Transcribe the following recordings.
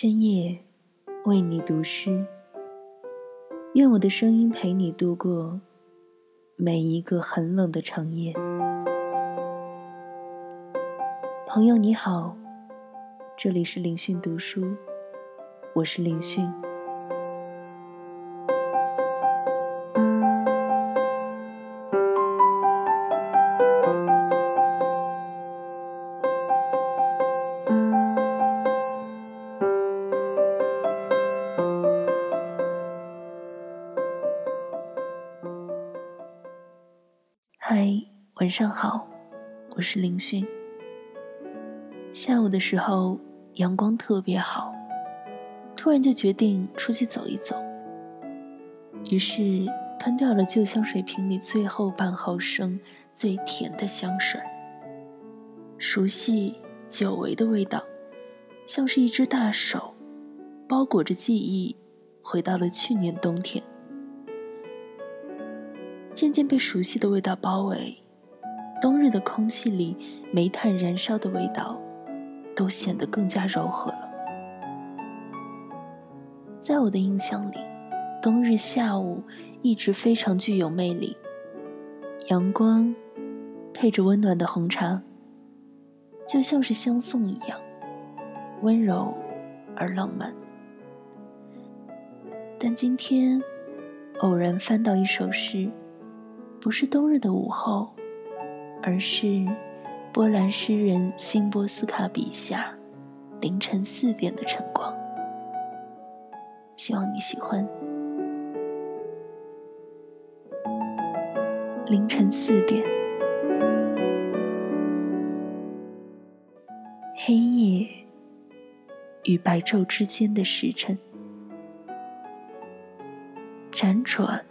深夜为你读诗，愿我的声音陪你度过每一个很冷的长夜。朋友你好，这里是林讯读书，我是林讯。晚上好，我是林讯。下午的时候，阳光特别好，突然就决定出去走一走。于是喷掉了旧香水瓶里最后半毫升最甜的香水。熟悉久违的味道，像是一只大手，包裹着记忆，回到了去年冬天。渐渐被熟悉的味道包围，冬日的空气里煤炭燃烧的味道，都显得更加柔和了。在我的印象里，冬日下午一直非常具有魅力。阳光配着温暖的红茶，就像是相送一样，温柔而浪漫。但今天偶然翻到一首诗。不是冬日的午后，而是波兰诗人辛波斯卡笔下凌晨四点的晨光。希望你喜欢。凌晨四点，黑夜与白昼之间的时辰，辗转。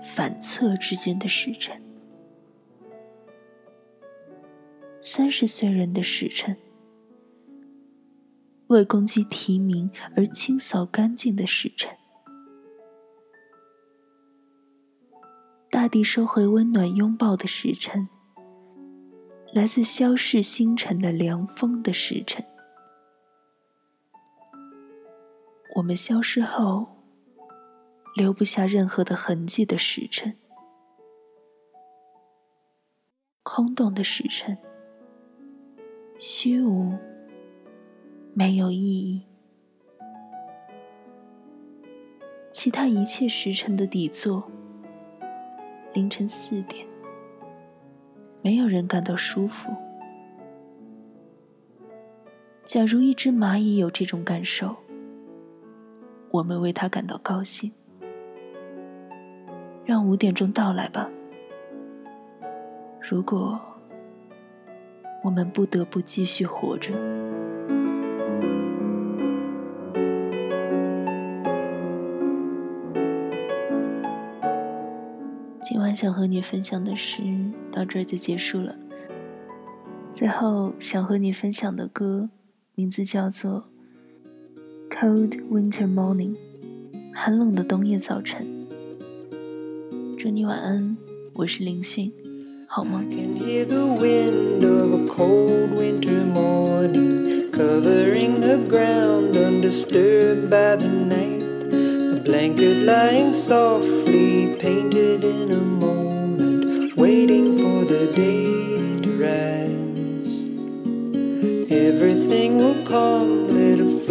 反侧之间的时辰，三十岁人的时辰，为攻击提名而清扫干净的时辰，大地收回温暖拥抱的时辰，来自消逝星辰的凉风的时辰，我们消失后。留不下任何的痕迹的时辰，空洞的时辰，虚无，没有意义。其他一切时辰的底座，凌晨四点，没有人感到舒服。假如一只蚂蚁有这种感受，我们为它感到高兴。让五点钟到来吧。如果我们不得不继续活着，今晚想和你分享的诗到这儿就结束了。最后想和你分享的歌，名字叫做《Cold Winter Morning》，寒冷的冬夜早晨。祝你晚安，我是林讯，I can hear the wind of a cold winter morning covering the ground undisturbed by the night. A blanket lying softly painted in a moment, waiting for the day to rise. Everything will come, little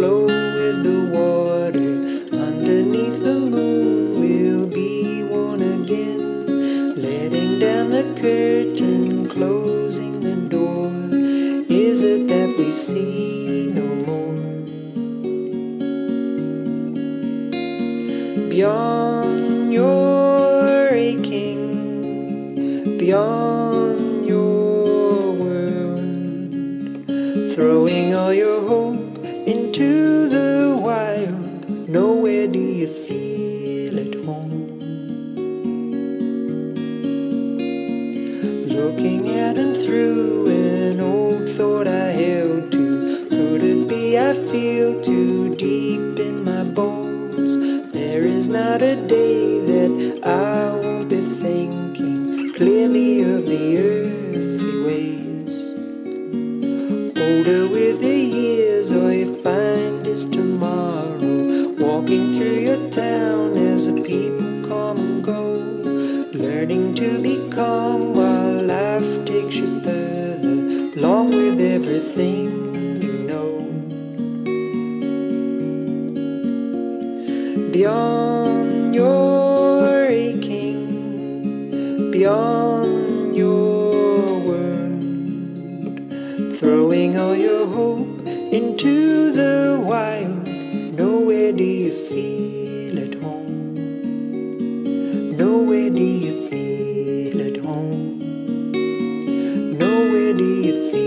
？see no more. Beyond your aching, beyond your world, throwing all your hope into the wild. Nowhere do you feel at home. Looking at and through an old thought not a day that I won't be thinking. Clear me of the earthly ways. Older with the years, all you find is tomorrow. Walking through your town as the people come and go. Learning to be calm while life takes you further. Along with everything. beyond. beyond your world, throwing all your hope into the wild. Nowhere do you feel at home. Nowhere do you feel at home. Nowhere do you feel.